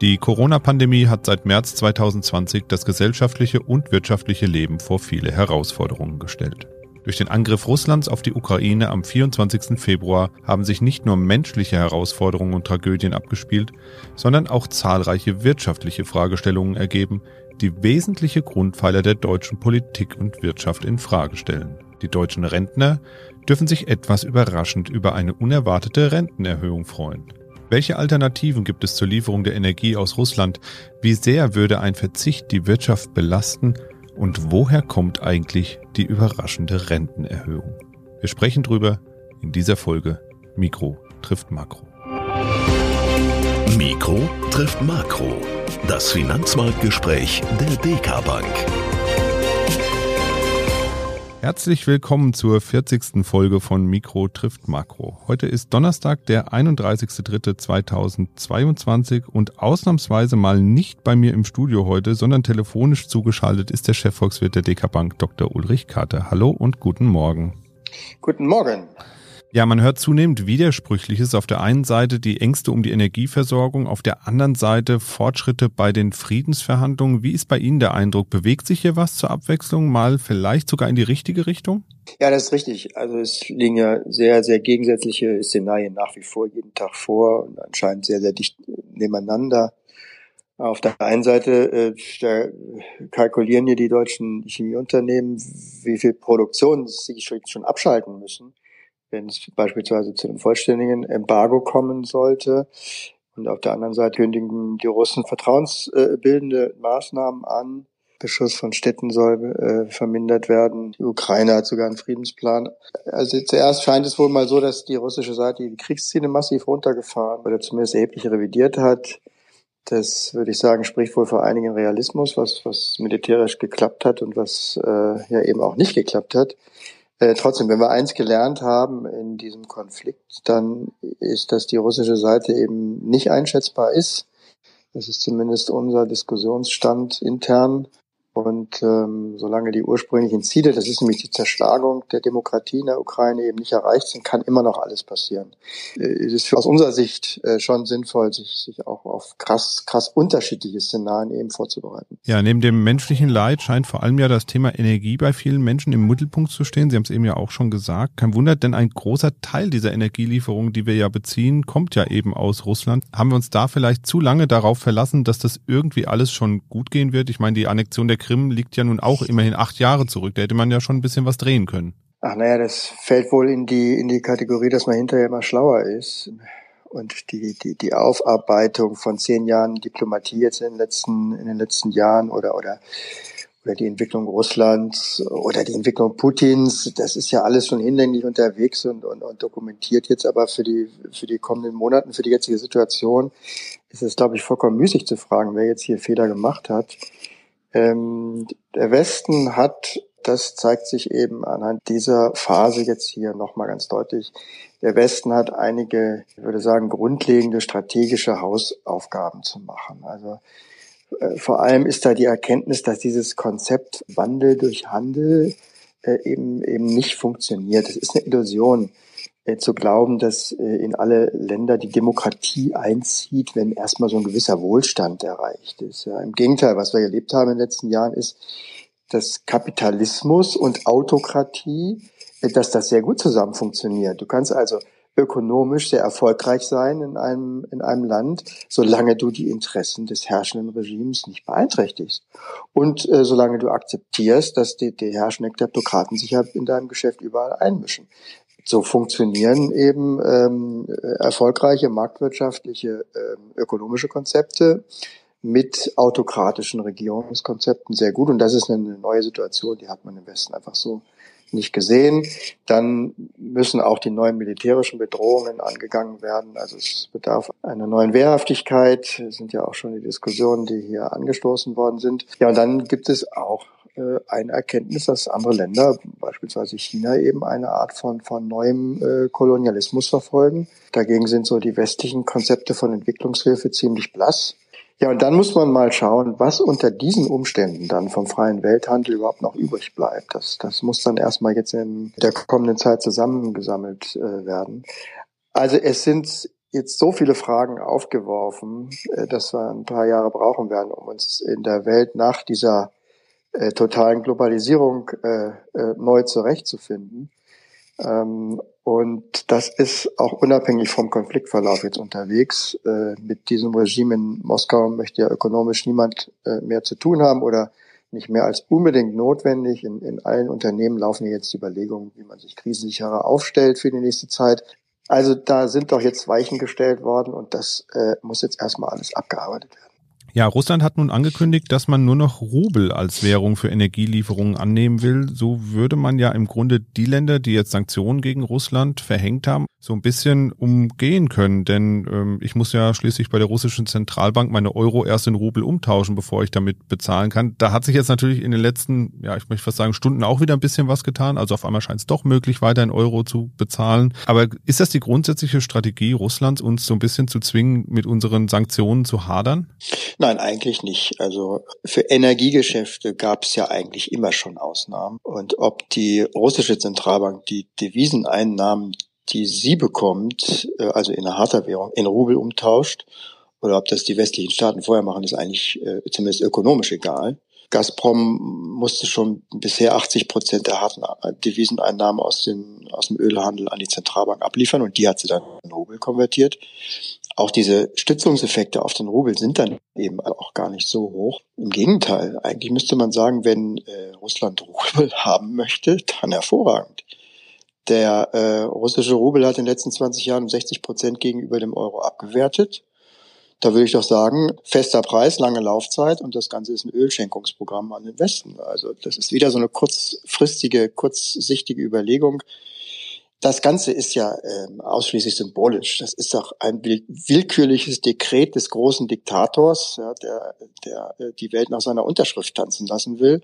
Die Corona-Pandemie hat seit März 2020 das gesellschaftliche und wirtschaftliche Leben vor viele Herausforderungen gestellt. Durch den Angriff Russlands auf die Ukraine am 24. Februar haben sich nicht nur menschliche Herausforderungen und Tragödien abgespielt, sondern auch zahlreiche wirtschaftliche Fragestellungen ergeben, die wesentliche Grundpfeiler der deutschen Politik und Wirtschaft in Frage stellen. Die deutschen Rentner dürfen sich etwas überraschend über eine unerwartete Rentenerhöhung freuen. Welche Alternativen gibt es zur Lieferung der Energie aus Russland? Wie sehr würde ein Verzicht die Wirtschaft belasten? Und woher kommt eigentlich die überraschende Rentenerhöhung? Wir sprechen drüber in dieser Folge Mikro trifft Makro. Mikro trifft Makro. Das Finanzmarktgespräch der DK Bank. Herzlich willkommen zur 40. Folge von Mikro trifft Makro. Heute ist Donnerstag, der 31.03.2022 und ausnahmsweise mal nicht bei mir im Studio heute, sondern telefonisch zugeschaltet ist der Chefvolkswirt der DK Bank, Dr. Ulrich Kater. Hallo und guten Morgen. Guten Morgen. Ja, man hört zunehmend Widersprüchliches. Auf der einen Seite die Ängste um die Energieversorgung, auf der anderen Seite Fortschritte bei den Friedensverhandlungen. Wie ist bei Ihnen der Eindruck? Bewegt sich hier was zur Abwechslung, mal vielleicht sogar in die richtige Richtung? Ja, das ist richtig. Also es liegen ja sehr, sehr gegensätzliche Szenarien nach wie vor jeden Tag vor und anscheinend sehr, sehr dicht nebeneinander. Auf der einen Seite äh, kalkulieren hier die deutschen Chemieunternehmen, wie viel Produktion sie schon abschalten müssen wenn es beispielsweise zu einem vollständigen Embargo kommen sollte. Und auf der anderen Seite kündigen die Russen vertrauensbildende Maßnahmen an. Beschuss von Städten soll äh, vermindert werden. Die Ukraine hat sogar einen Friedensplan. Also zuerst scheint es wohl mal so, dass die russische Seite die Kriegsziele massiv runtergefahren oder zumindest erheblich revidiert hat. Das würde ich sagen, spricht wohl für einigen Realismus, was, was militärisch geklappt hat und was äh, ja eben auch nicht geklappt hat. Äh, trotzdem, wenn wir eins gelernt haben in diesem Konflikt, dann ist, dass die russische Seite eben nicht einschätzbar ist. Das ist zumindest unser Diskussionsstand intern. Und ähm, solange die ursprünglichen Ziele, das ist nämlich die Zerschlagung der Demokratie in der Ukraine, eben nicht erreicht sind, kann immer noch alles passieren. Äh, es ist aus unserer Sicht äh, schon sinnvoll, sich, sich auch auf krass, krass unterschiedliche Szenarien eben vorzubereiten. Ja, neben dem menschlichen Leid scheint vor allem ja das Thema Energie bei vielen Menschen im Mittelpunkt zu stehen. Sie haben es eben ja auch schon gesagt. Kein Wunder, denn ein großer Teil dieser Energielieferungen, die wir ja beziehen, kommt ja eben aus Russland. Haben wir uns da vielleicht zu lange darauf verlassen, dass das irgendwie alles schon gut gehen wird? Ich meine, die Annexion der Krim liegt ja nun auch immerhin acht Jahre zurück. Da hätte man ja schon ein bisschen was drehen können. Ach naja, das fällt wohl in die, in die Kategorie, dass man hinterher immer schlauer ist. Und die, die, die Aufarbeitung von zehn Jahren Diplomatie jetzt in den letzten, in den letzten Jahren oder, oder, oder die Entwicklung Russlands oder die Entwicklung Putins, das ist ja alles schon hinlänglich unterwegs und, und, und dokumentiert jetzt aber für die, für die kommenden Monaten, für die jetzige Situation ist es, glaube ich, vollkommen müßig zu fragen, wer jetzt hier Fehler gemacht hat. Ähm, der Westen hat, das zeigt sich eben anhand dieser Phase jetzt hier nochmal ganz deutlich, der Westen hat einige, ich würde sagen, grundlegende strategische Hausaufgaben zu machen. Also äh, vor allem ist da die Erkenntnis, dass dieses Konzept Wandel durch Handel äh, eben eben nicht funktioniert. Das ist eine Illusion zu glauben, dass äh, in alle Länder die Demokratie einzieht, wenn erstmal so ein gewisser Wohlstand erreicht ist. Ja, Im Gegenteil, was wir erlebt haben in den letzten Jahren ist, dass Kapitalismus und Autokratie, äh, dass das sehr gut zusammen funktioniert. Du kannst also ökonomisch sehr erfolgreich sein in einem, in einem Land, solange du die Interessen des herrschenden Regimes nicht beeinträchtigst. Und äh, solange du akzeptierst, dass die, die herrschenden Kleptokraten sich ja in deinem Geschäft überall einmischen so funktionieren eben ähm, erfolgreiche marktwirtschaftliche, ähm, ökonomische Konzepte mit autokratischen Regierungskonzepten sehr gut. Und das ist eine neue Situation, die hat man im Westen einfach so nicht gesehen. Dann müssen auch die neuen militärischen Bedrohungen angegangen werden. Also es bedarf einer neuen Wehrhaftigkeit. Das sind ja auch schon die Diskussionen, die hier angestoßen worden sind. Ja, und dann gibt es auch äh, eine Erkenntnis, dass andere Länder, beispielsweise China, eben eine Art von, von neuem äh, Kolonialismus verfolgen. Dagegen sind so die westlichen Konzepte von Entwicklungshilfe ziemlich blass. Ja, und dann muss man mal schauen, was unter diesen Umständen dann vom freien Welthandel überhaupt noch übrig bleibt. Das, das muss dann erstmal jetzt in der kommenden Zeit zusammengesammelt äh, werden. Also es sind jetzt so viele Fragen aufgeworfen, äh, dass wir ein paar Jahre brauchen werden, um uns in der Welt nach dieser äh, totalen Globalisierung äh, äh, neu zurechtzufinden. Ähm, und das ist auch unabhängig vom Konfliktverlauf jetzt unterwegs. Äh, mit diesem Regime in Moskau möchte ja ökonomisch niemand äh, mehr zu tun haben oder nicht mehr als unbedingt notwendig. In, in allen Unternehmen laufen jetzt Überlegungen, wie man sich krisensicherer aufstellt für die nächste Zeit. Also da sind doch jetzt Weichen gestellt worden und das äh, muss jetzt erstmal alles abgearbeitet werden. Ja, Russland hat nun angekündigt, dass man nur noch Rubel als Währung für Energielieferungen annehmen will. So würde man ja im Grunde die Länder, die jetzt Sanktionen gegen Russland verhängt haben, so ein bisschen umgehen können. Denn ähm, ich muss ja schließlich bei der russischen Zentralbank meine Euro erst in Rubel umtauschen, bevor ich damit bezahlen kann. Da hat sich jetzt natürlich in den letzten, ja, ich möchte fast sagen, Stunden auch wieder ein bisschen was getan. Also auf einmal scheint es doch möglich, weiter in Euro zu bezahlen. Aber ist das die grundsätzliche Strategie Russlands, uns so ein bisschen zu zwingen, mit unseren Sanktionen zu hadern? Nein, eigentlich nicht. Also für Energiegeschäfte gab es ja eigentlich immer schon Ausnahmen. Und ob die russische Zentralbank die Deviseneinnahmen, die sie bekommt, äh, also in einer harter Währung, in Rubel umtauscht, oder ob das die westlichen Staaten vorher machen, ist eigentlich äh, zumindest ökonomisch egal. Gazprom musste schon bisher 80 Prozent der harten Deviseneinnahmen aus, den, aus dem Ölhandel an die Zentralbank abliefern und die hat sie dann in Rubel konvertiert auch diese Stützungseffekte auf den Rubel sind dann eben auch gar nicht so hoch. Im Gegenteil, eigentlich müsste man sagen, wenn äh, Russland Rubel haben möchte, dann hervorragend. Der äh, russische Rubel hat in den letzten 20 Jahren um 60 Prozent gegenüber dem Euro abgewertet. Da würde ich doch sagen, fester Preis, lange Laufzeit und das Ganze ist ein Ölschenkungsprogramm an den Westen. Also das ist wieder so eine kurzfristige, kurzsichtige Überlegung das Ganze ist ja ähm, ausschließlich symbolisch. Das ist doch ein willkürliches Dekret des großen Diktators, ja, der, der äh, die Welt nach seiner Unterschrift tanzen lassen will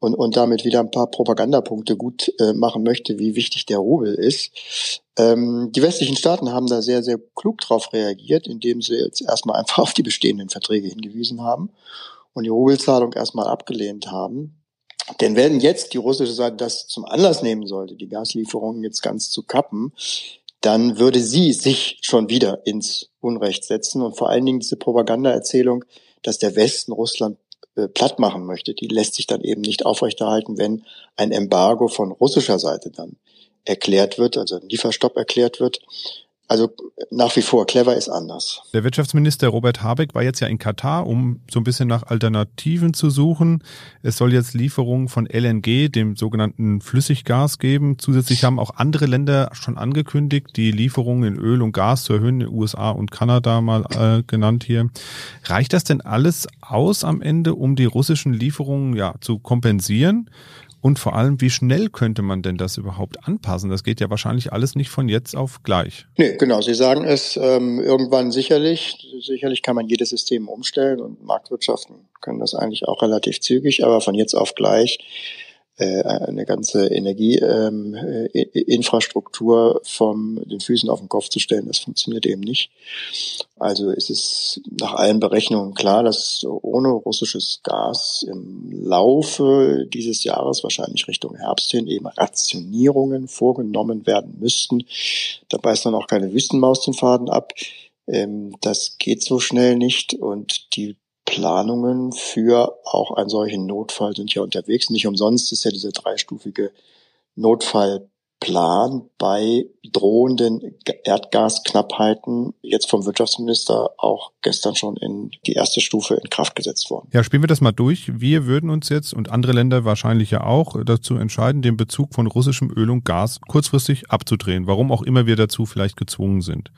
und, und damit wieder ein paar Propagandapunkte gut äh, machen möchte, wie wichtig der Rubel ist. Ähm, die westlichen Staaten haben da sehr, sehr klug drauf reagiert, indem sie jetzt erstmal einfach auf die bestehenden Verträge hingewiesen haben und die Rubelzahlung erstmal abgelehnt haben. Denn wenn jetzt die russische Seite das zum Anlass nehmen sollte, die Gaslieferungen jetzt ganz zu kappen, dann würde sie sich schon wieder ins Unrecht setzen und vor allen Dingen diese Propagandaerzählung, dass der Westen Russland äh, platt machen möchte, die lässt sich dann eben nicht aufrechterhalten, wenn ein Embargo von russischer Seite dann erklärt wird, also ein Lieferstopp erklärt wird. Also nach wie vor, clever ist anders. Der Wirtschaftsminister Robert Habeck war jetzt ja in Katar, um so ein bisschen nach Alternativen zu suchen. Es soll jetzt Lieferungen von LNG, dem sogenannten Flüssiggas, geben. Zusätzlich haben auch andere Länder schon angekündigt, die Lieferungen in Öl und Gas zu erhöhen, USA und Kanada mal äh, genannt hier. Reicht das denn alles aus am Ende, um die russischen Lieferungen ja zu kompensieren? Und vor allem, wie schnell könnte man denn das überhaupt anpassen? Das geht ja wahrscheinlich alles nicht von jetzt auf gleich. Nee, genau. Sie sagen es ähm, irgendwann sicherlich. Sicherlich kann man jedes System umstellen und Marktwirtschaften können das eigentlich auch relativ zügig, aber von jetzt auf gleich äh, eine ganze Energieinfrastruktur äh, vom den Füßen auf den Kopf zu stellen, das funktioniert eben nicht. Also ist es nach allen Berechnungen klar, dass ohne russisches Gas im Laufe dieses Jahres, wahrscheinlich Richtung Herbst hin, eben Rationierungen vorgenommen werden müssten. Da beißt dann auch keine Wüstenmaus den Faden ab. Ähm, das geht so schnell nicht und die Planungen für auch einen solchen Notfall sind ja unterwegs. Nicht umsonst ist ja dieser dreistufige Notfallplan bei drohenden Erdgasknappheiten jetzt vom Wirtschaftsminister auch gestern schon in die erste Stufe in Kraft gesetzt worden. Ja, spielen wir das mal durch. Wir würden uns jetzt und andere Länder wahrscheinlich ja auch dazu entscheiden, den Bezug von russischem Öl und Gas kurzfristig abzudrehen, warum auch immer wir dazu vielleicht gezwungen sind.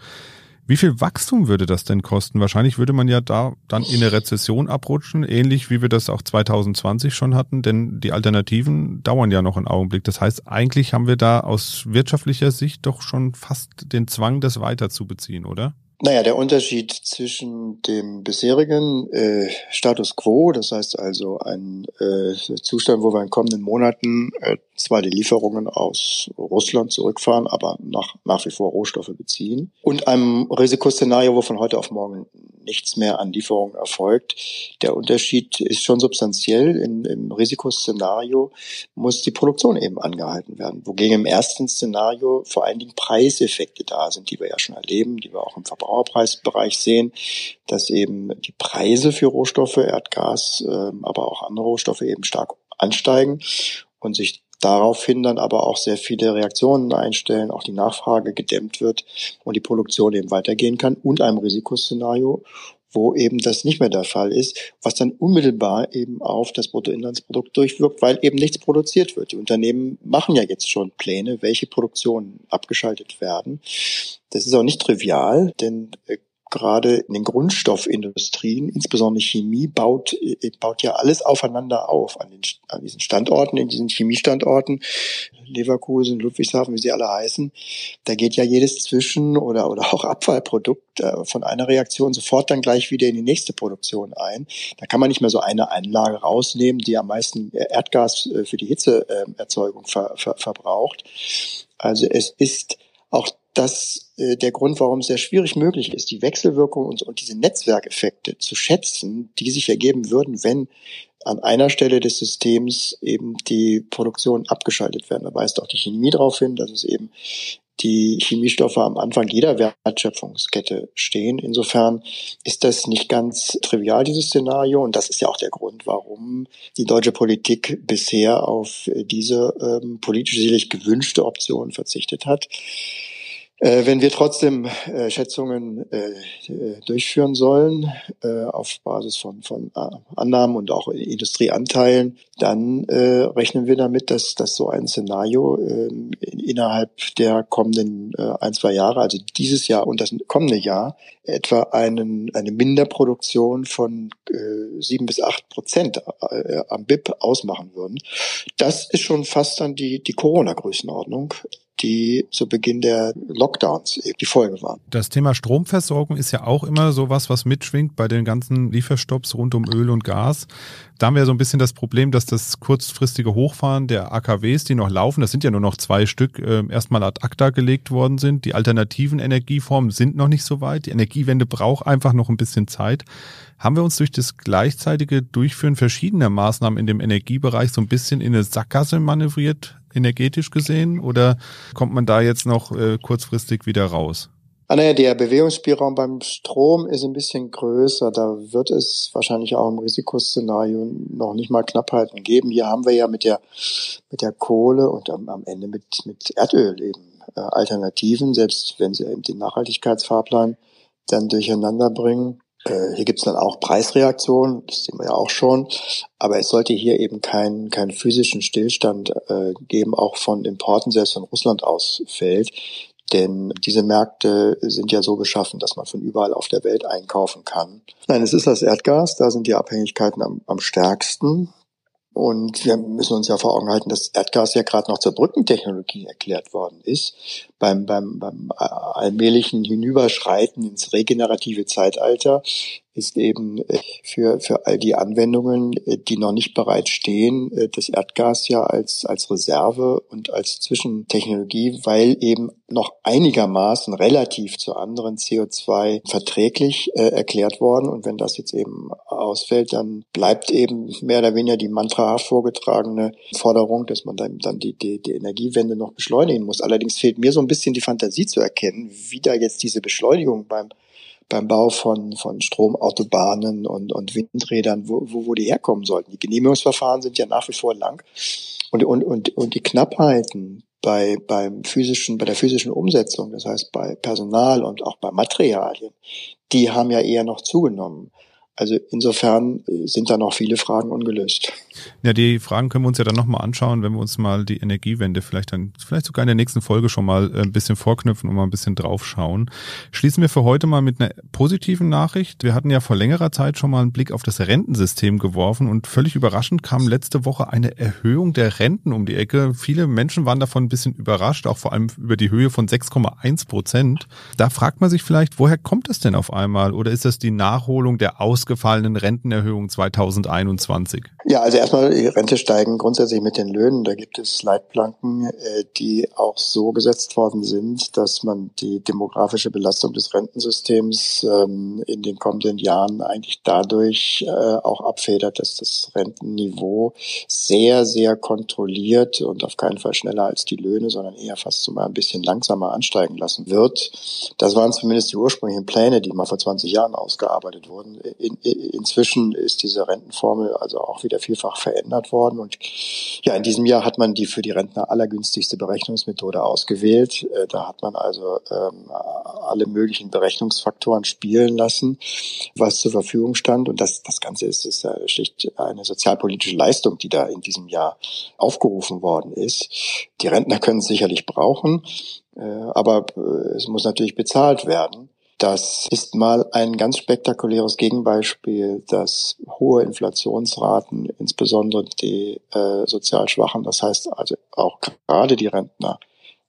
Wie viel Wachstum würde das denn kosten? Wahrscheinlich würde man ja da dann in eine Rezession abrutschen, ähnlich wie wir das auch 2020 schon hatten, denn die Alternativen dauern ja noch einen Augenblick. Das heißt, eigentlich haben wir da aus wirtschaftlicher Sicht doch schon fast den Zwang, das weiterzubeziehen, oder? Naja, der Unterschied zwischen dem bisherigen äh, Status quo, das heißt also ein äh, Zustand, wo wir in kommenden Monaten äh, zwar die Lieferungen aus Russland zurückfahren, aber nach, nach wie vor Rohstoffe beziehen, und einem Risikoszenario, wo von heute auf morgen nichts mehr an Lieferungen erfolgt. Der Unterschied ist schon substanziell. In, Im Risikoszenario muss die Produktion eben angehalten werden, wogegen im ersten Szenario vor allen Dingen Preiseffekte da sind, die wir ja schon erleben, die wir auch im Verbrauch Verbraucherpreisbereich sehen, dass eben die Preise für Rohstoffe, Erdgas, ähm, aber auch andere Rohstoffe eben stark ansteigen und sich daraufhin dann aber auch sehr viele Reaktionen einstellen, auch die Nachfrage gedämmt wird und die Produktion eben weitergehen kann und einem Risikoszenario, wo eben das nicht mehr der Fall ist, was dann unmittelbar eben auf das Bruttoinlandsprodukt durchwirkt, weil eben nichts produziert wird. Die Unternehmen machen ja jetzt schon Pläne, welche Produktionen abgeschaltet werden. Das ist auch nicht trivial, denn äh, gerade in den Grundstoffindustrien, insbesondere Chemie, baut, äh, baut ja alles aufeinander auf an, den, an diesen Standorten, in diesen Chemiestandorten, Leverkusen, Ludwigshafen, wie sie alle heißen. Da geht ja jedes Zwischen- oder, oder auch Abfallprodukt äh, von einer Reaktion sofort dann gleich wieder in die nächste Produktion ein. Da kann man nicht mehr so eine Anlage rausnehmen, die am meisten Erdgas äh, für die Hitzeerzeugung ver, ver, verbraucht. Also es ist auch das äh, der Grund, warum es sehr schwierig möglich ist, die Wechselwirkung und, und diese Netzwerkeffekte zu schätzen, die sich ergeben würden, wenn an einer Stelle des Systems eben die Produktion abgeschaltet werden. Da weist auch die Chemie darauf hin, dass es eben die Chemiestoffe am Anfang jeder Wertschöpfungskette stehen. Insofern ist das nicht ganz trivial, dieses Szenario. Und das ist ja auch der Grund, warum die deutsche Politik bisher auf diese ähm, politisch sicherlich gewünschte Option verzichtet hat. Äh, wenn wir trotzdem äh, Schätzungen äh, äh durchführen sollen äh, auf Basis von, von äh, Annahmen und auch Industrieanteilen, dann rechnen wir damit, dass, dass so ein Szenario ähm, innerhalb der kommenden ein, zwei Jahre, also dieses Jahr und das kommende Jahr, etwa einen, eine Minderproduktion von sieben bis acht Prozent am BIP ausmachen würden. Das ist schon fast dann die, die Corona-Größenordnung die zu Beginn der Lockdowns die Folge waren. Das Thema Stromversorgung ist ja auch immer so was, mitschwingt bei den ganzen Lieferstopps rund um Öl und Gas. Da haben wir so ein bisschen das Problem, dass das kurzfristige Hochfahren der AKWs, die noch laufen, das sind ja nur noch zwei Stück, äh, erstmal ad acta gelegt worden sind. Die alternativen Energieformen sind noch nicht so weit. Die Energiewende braucht einfach noch ein bisschen Zeit. Haben wir uns durch das gleichzeitige Durchführen verschiedener Maßnahmen in dem Energiebereich so ein bisschen in eine Sackgasse manövriert? Energetisch gesehen oder kommt man da jetzt noch äh, kurzfristig wieder raus? Ah, naja, der Bewegungsspielraum beim Strom ist ein bisschen größer. Da wird es wahrscheinlich auch im Risikoszenario noch nicht mal Knappheiten geben. Hier haben wir ja mit der, mit der Kohle und am, am Ende mit, mit Erdöl eben äh, Alternativen, selbst wenn sie eben den Nachhaltigkeitsfahrplan dann durcheinander bringen. Äh, hier gibt es dann auch Preisreaktionen, das sehen wir ja auch schon. Aber es sollte hier eben keinen keinen physischen Stillstand äh, geben, auch von Importen, selbst von Russland ausfällt. Denn diese Märkte sind ja so geschaffen, dass man von überall auf der Welt einkaufen kann. Nein, es ist das Erdgas, da sind die Abhängigkeiten am, am stärksten. Und wir müssen uns ja vor Augen halten, dass Erdgas ja gerade noch zur Brückentechnologie erklärt worden ist. Beim, beim, beim allmählichen Hinüberschreiten ins regenerative Zeitalter ist eben äh, für, für all die Anwendungen, äh, die noch nicht bereit stehen, äh, das Erdgas ja als, als Reserve und als Zwischentechnologie, weil eben noch einigermaßen relativ zu anderen CO2 verträglich äh, erklärt worden. Und wenn das jetzt eben ausfällt, dann bleibt eben mehr oder weniger die mantrahaft vorgetragene Forderung, dass man dann, dann die, die, die Energiewende noch beschleunigen muss. Allerdings fehlt mir so ein bisschen die Fantasie zu erkennen, wie da jetzt diese Beschleunigung beim beim Bau von, von Stromautobahnen und, und Windrädern, wo, wo, wo die herkommen sollten. Die Genehmigungsverfahren sind ja nach wie vor lang. Und, und, und, und die Knappheiten bei, beim physischen, bei der physischen Umsetzung, das heißt bei Personal und auch bei Materialien, die haben ja eher noch zugenommen. Also insofern sind da noch viele Fragen ungelöst. Ja, die Fragen können wir uns ja dann nochmal anschauen, wenn wir uns mal die Energiewende vielleicht dann, vielleicht sogar in der nächsten Folge schon mal äh, ein bisschen vorknüpfen und mal ein bisschen draufschauen. Schließen wir für heute mal mit einer positiven Nachricht. Wir hatten ja vor längerer Zeit schon mal einen Blick auf das Rentensystem geworfen und völlig überraschend kam letzte Woche eine Erhöhung der Renten um die Ecke. Viele Menschen waren davon ein bisschen überrascht, auch vor allem über die Höhe von 6,1 Prozent. Da fragt man sich vielleicht, woher kommt das denn auf einmal? Oder ist das die Nachholung der ausgefallenen Rentenerhöhung 2021? Ja, also erstmal, Rente steigen grundsätzlich mit den Löhnen. Da gibt es Leitplanken, äh, die auch so gesetzt worden sind, dass man die demografische Belastung des Rentensystems ähm, in den kommenden Jahren eigentlich dadurch äh, auch abfedert, dass das Rentenniveau sehr, sehr kontrolliert und auf keinen Fall schneller als die Löhne, sondern eher fast so mal ein bisschen langsamer ansteigen lassen wird. Das waren zumindest die ursprünglichen Pläne, die mal vor 20 Jahren ausgearbeitet wurden. In, in, inzwischen ist diese Rentenformel also auch wieder viel vielfach verändert worden. Und ja, in diesem Jahr hat man die für die Rentner allergünstigste Berechnungsmethode ausgewählt. Äh, da hat man also ähm, alle möglichen Berechnungsfaktoren spielen lassen, was zur Verfügung stand. Und das, das Ganze ist, ist schlicht eine sozialpolitische Leistung, die da in diesem Jahr aufgerufen worden ist. Die Rentner können es sicherlich brauchen, äh, aber äh, es muss natürlich bezahlt werden. Das ist mal ein ganz spektakuläres Gegenbeispiel, dass hohe Inflationsraten, insbesondere die äh, sozial Schwachen, das heißt also auch gerade die Rentner,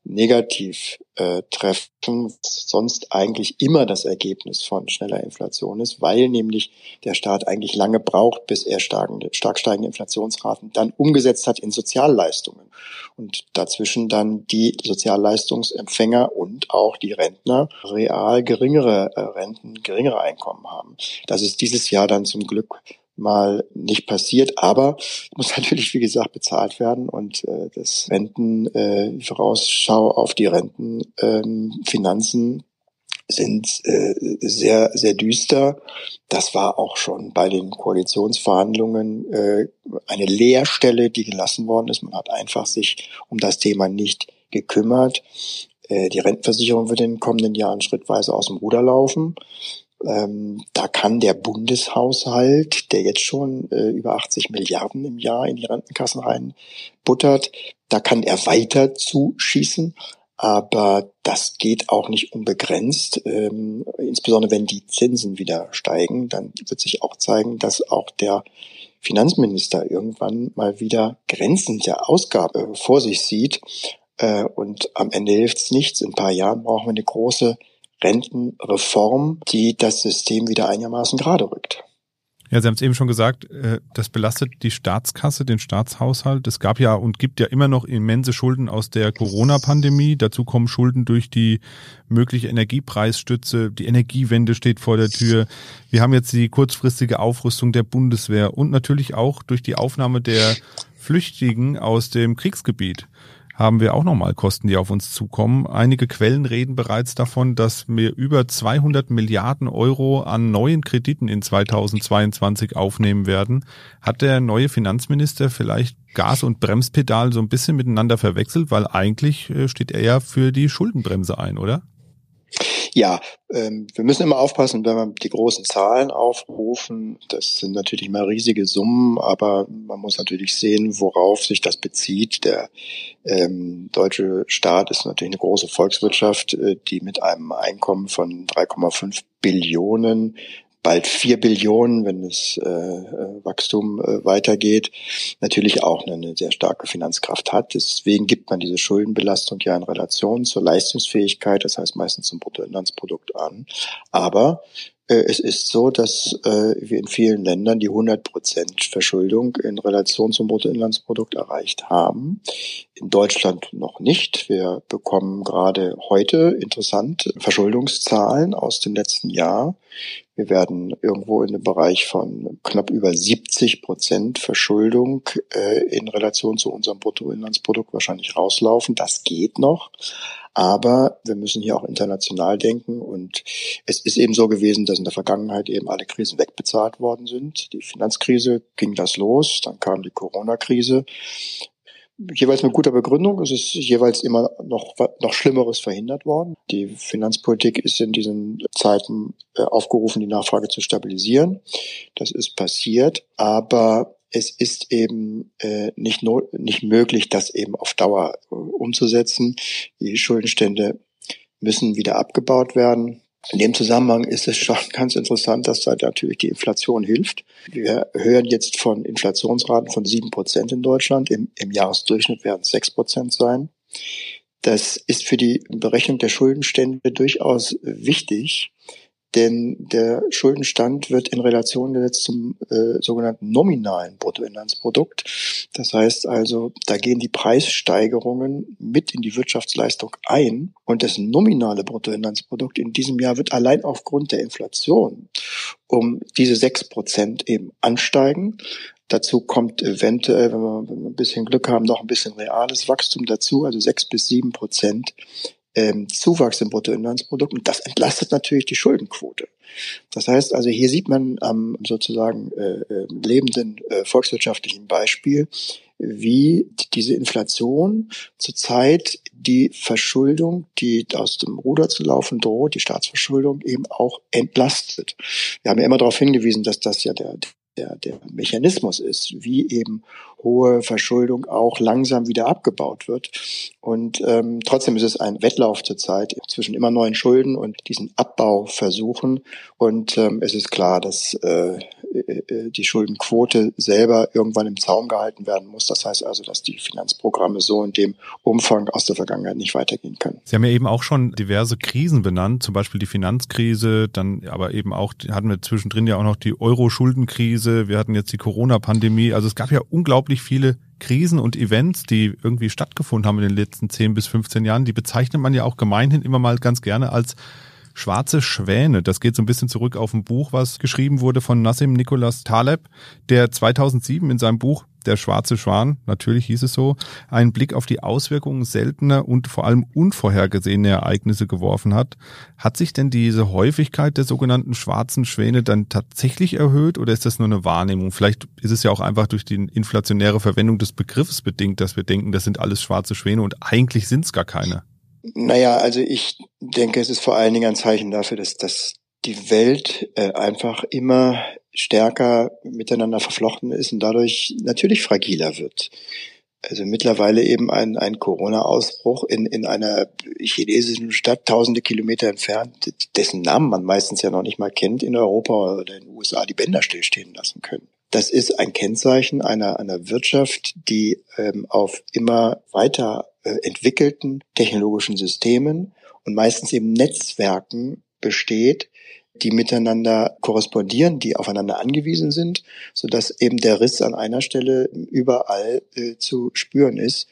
negativ äh, treffen, sonst eigentlich immer das Ergebnis von schneller Inflation ist, weil nämlich der Staat eigentlich lange braucht, bis er starkende, stark steigende Inflationsraten dann umgesetzt hat in Sozialleistungen. Und dazwischen dann die Sozialleistungsempfänger und auch die Rentner real geringere äh, Renten, geringere Einkommen haben. Das ist dieses Jahr dann zum Glück mal nicht passiert, aber muss natürlich, wie gesagt, bezahlt werden und äh, das Renten, äh, Vorausschau auf die Rentenfinanzen ähm, sind äh, sehr, sehr düster. Das war auch schon bei den Koalitionsverhandlungen äh, eine Leerstelle, die gelassen worden ist. Man hat einfach sich um das Thema nicht gekümmert. Äh, die Rentenversicherung wird in den kommenden Jahren schrittweise aus dem Ruder laufen. Ähm, da kann der Bundeshaushalt, der jetzt schon äh, über 80 Milliarden im Jahr in die Rentenkassen reinbuttert, da kann er weiter zuschießen. Aber das geht auch nicht unbegrenzt. Ähm, insbesondere wenn die Zinsen wieder steigen, dann wird sich auch zeigen, dass auch der Finanzminister irgendwann mal wieder Grenzen der Ausgabe vor sich sieht. Äh, und am Ende hilft es nichts. In ein paar Jahren brauchen wir eine große Rentenreform, die das System wieder einigermaßen gerade rückt. Ja, Sie haben es eben schon gesagt, äh, das belastet die Staatskasse, den Staatshaushalt. Es gab ja und gibt ja immer noch immense Schulden aus der Corona-Pandemie. Dazu kommen Schulden durch die mögliche Energiepreisstütze. Die Energiewende steht vor der Tür. Wir haben jetzt die kurzfristige Aufrüstung der Bundeswehr und natürlich auch durch die Aufnahme der Flüchtigen aus dem Kriegsgebiet haben wir auch nochmal Kosten, die auf uns zukommen. Einige Quellen reden bereits davon, dass wir über 200 Milliarden Euro an neuen Krediten in 2022 aufnehmen werden. Hat der neue Finanzminister vielleicht Gas- und Bremspedal so ein bisschen miteinander verwechselt, weil eigentlich äh, steht er ja für die Schuldenbremse ein, oder? Ja, ähm, wir müssen immer aufpassen, wenn wir die großen Zahlen aufrufen. Das sind natürlich mal riesige Summen, aber man muss natürlich sehen, worauf sich das bezieht. Der ähm, deutsche Staat ist natürlich eine große Volkswirtschaft, äh, die mit einem Einkommen von 3,5 Billionen bald vier Billionen, wenn das äh, äh, Wachstum äh, weitergeht, natürlich auch eine, eine sehr starke Finanzkraft hat. Deswegen gibt man diese Schuldenbelastung ja in Relation zur Leistungsfähigkeit, das heißt meistens zum Bruttoinlandsprodukt an. Aber es ist so, dass äh, wir in vielen Ländern die 100 Prozent Verschuldung in Relation zum Bruttoinlandsprodukt erreicht haben. In Deutschland noch nicht. Wir bekommen gerade heute interessant Verschuldungszahlen aus dem letzten Jahr. Wir werden irgendwo in dem Bereich von knapp über 70 Prozent Verschuldung äh, in Relation zu unserem Bruttoinlandsprodukt wahrscheinlich rauslaufen. Das geht noch. Aber wir müssen hier auch international denken und es ist eben so gewesen, dass in der Vergangenheit eben alle Krisen wegbezahlt worden sind. Die Finanzkrise ging das los, dann kam die Corona-Krise. Jeweils mit guter Begründung. Es ist jeweils immer noch, noch Schlimmeres verhindert worden. Die Finanzpolitik ist in diesen Zeiten äh, aufgerufen, die Nachfrage zu stabilisieren. Das ist passiert. Aber es ist eben äh, nicht, nicht möglich, das eben auf Dauer äh, umzusetzen. Die Schuldenstände müssen wieder abgebaut werden. In dem Zusammenhang ist es schon ganz interessant, dass da natürlich die Inflation hilft. Wir hören jetzt von Inflationsraten von sieben Prozent in Deutschland. Im, Im Jahresdurchschnitt werden es sechs Prozent sein. Das ist für die Berechnung der Schuldenstände durchaus wichtig, denn der Schuldenstand wird in Relation gesetzt zum äh, sogenannten nominalen Bruttoinlandsprodukt. Das heißt also, da gehen die Preissteigerungen mit in die Wirtschaftsleistung ein und das nominale Bruttoinlandsprodukt in diesem Jahr wird allein aufgrund der Inflation um diese sechs Prozent eben ansteigen. Dazu kommt eventuell, wenn wir, ein bisschen Glück haben, noch ein bisschen reales Wachstum dazu, also sechs bis sieben Prozent ähm, Zuwachs im Bruttoinlandsprodukt. Und das entlastet natürlich die Schuldenquote. Das heißt also, hier sieht man am sozusagen äh, äh, lebenden äh, volkswirtschaftlichen Beispiel, wie diese Inflation zurzeit die Verschuldung, die aus dem Ruder zu laufen droht, die Staatsverschuldung eben auch entlastet. Wir haben ja immer darauf hingewiesen, dass das ja der, der, der Mechanismus ist, wie eben hohe Verschuldung auch langsam wieder abgebaut wird. Und ähm, trotzdem ist es ein Wettlauf zurzeit zwischen immer neuen Schulden und diesen Abbauversuchen. Und ähm, es ist klar, dass äh, die Schuldenquote selber irgendwann im Zaum gehalten werden muss. Das heißt also, dass die Finanzprogramme so in dem Umfang aus der Vergangenheit nicht weitergehen können. Sie haben ja eben auch schon diverse Krisen benannt, zum Beispiel die Finanzkrise, dann aber eben auch hatten wir zwischendrin ja auch noch die Euro-Schuldenkrise, wir hatten jetzt die Corona-Pandemie. Also es gab ja unglaublich viele Krisen und Events, die irgendwie stattgefunden haben in den letzten 10 bis 15 Jahren, die bezeichnet man ja auch gemeinhin immer mal ganz gerne als Schwarze Schwäne. Das geht so ein bisschen zurück auf ein Buch, was geschrieben wurde von Nassim Nicholas Taleb, der 2007 in seinem Buch Der schwarze Schwan, natürlich hieß es so, einen Blick auf die Auswirkungen seltener und vor allem unvorhergesehener Ereignisse geworfen hat. Hat sich denn diese Häufigkeit der sogenannten schwarzen Schwäne dann tatsächlich erhöht oder ist das nur eine Wahrnehmung? Vielleicht ist es ja auch einfach durch die inflationäre Verwendung des Begriffs bedingt, dass wir denken, das sind alles schwarze Schwäne und eigentlich sind es gar keine. Naja, also ich denke, es ist vor allen Dingen ein Zeichen dafür, dass, dass die Welt äh, einfach immer stärker miteinander verflochten ist und dadurch natürlich fragiler wird. Also mittlerweile eben ein, ein Corona-Ausbruch in, in einer chinesischen Stadt, tausende Kilometer entfernt, dessen Namen man meistens ja noch nicht mal kennt, in Europa oder in den USA die Bänder stillstehen lassen können. Das ist ein Kennzeichen einer, einer Wirtschaft, die ähm, auf immer weiter entwickelten technologischen Systemen und meistens eben Netzwerken besteht, die miteinander korrespondieren, die aufeinander angewiesen sind, so dass eben der Riss an einer Stelle überall äh, zu spüren ist.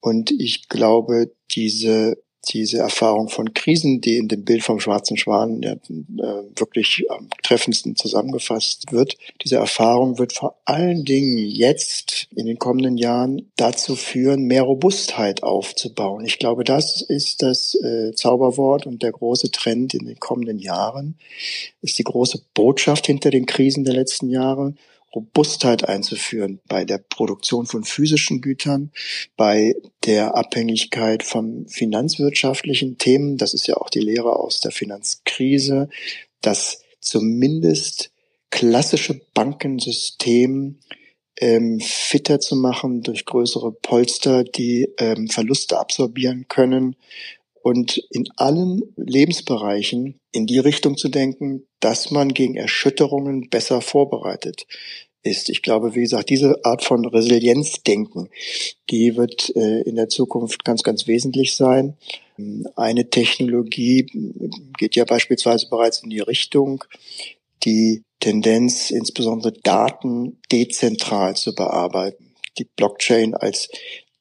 Und ich glaube, diese diese Erfahrung von Krisen, die in dem Bild vom schwarzen Schwan ja, äh, wirklich am treffendsten zusammengefasst wird. Diese Erfahrung wird vor allen Dingen jetzt in den kommenden Jahren dazu führen, mehr Robustheit aufzubauen. Ich glaube, das ist das äh, Zauberwort und der große Trend in den kommenden Jahren, ist die große Botschaft hinter den Krisen der letzten Jahre. Robustheit einzuführen bei der Produktion von physischen Gütern, bei der Abhängigkeit von finanzwirtschaftlichen Themen. Das ist ja auch die Lehre aus der Finanzkrise, dass zumindest klassische Bankensystem ähm, fitter zu machen durch größere Polster, die ähm, Verluste absorbieren können und in allen Lebensbereichen in die Richtung zu denken, dass man gegen Erschütterungen besser vorbereitet ist. Ich glaube, wie gesagt, diese Art von Resilienzdenken, die wird äh, in der Zukunft ganz, ganz wesentlich sein. Eine Technologie geht ja beispielsweise bereits in die Richtung, die Tendenz, insbesondere Daten dezentral zu bearbeiten. Die Blockchain als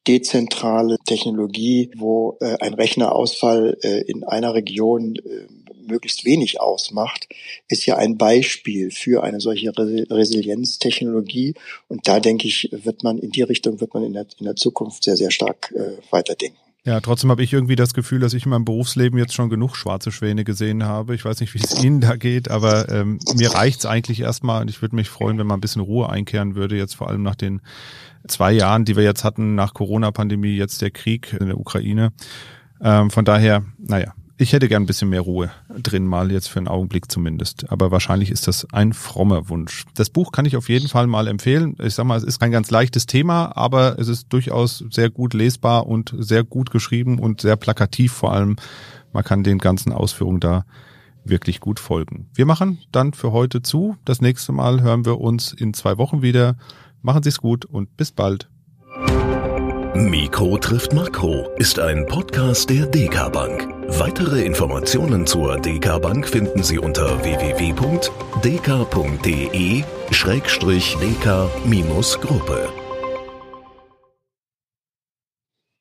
dezentrale Technologie, wo äh, ein Rechnerausfall äh, in einer Region äh, möglichst wenig ausmacht, ist ja ein Beispiel für eine solche Resilienztechnologie. Und da denke ich, wird man in die Richtung wird man in der, in der Zukunft sehr, sehr stark äh, weiterdenken. Ja, trotzdem habe ich irgendwie das Gefühl, dass ich in meinem Berufsleben jetzt schon genug schwarze Schwäne gesehen habe. Ich weiß nicht, wie es Ihnen da geht, aber ähm, mir reicht's eigentlich erstmal und ich würde mich freuen, wenn man ein bisschen Ruhe einkehren würde, jetzt vor allem nach den zwei Jahren, die wir jetzt hatten, nach Corona-Pandemie, jetzt der Krieg in der Ukraine. Ähm, von daher, naja, ich hätte gern ein bisschen mehr Ruhe drin, mal jetzt für einen Augenblick zumindest. Aber wahrscheinlich ist das ein frommer Wunsch. Das Buch kann ich auf jeden Fall mal empfehlen. Ich sag mal, es ist kein ganz leichtes Thema, aber es ist durchaus sehr gut lesbar und sehr gut geschrieben und sehr plakativ vor allem. Man kann den ganzen Ausführungen da wirklich gut folgen. Wir machen dann für heute zu. Das nächste Mal hören wir uns in zwei Wochen wieder. Machen Sie es gut und bis bald. Mikro trifft Makro ist ein Podcast der DK Bank. Weitere Informationen zur DK Bank finden Sie unter www.dk.de-dk-gruppe.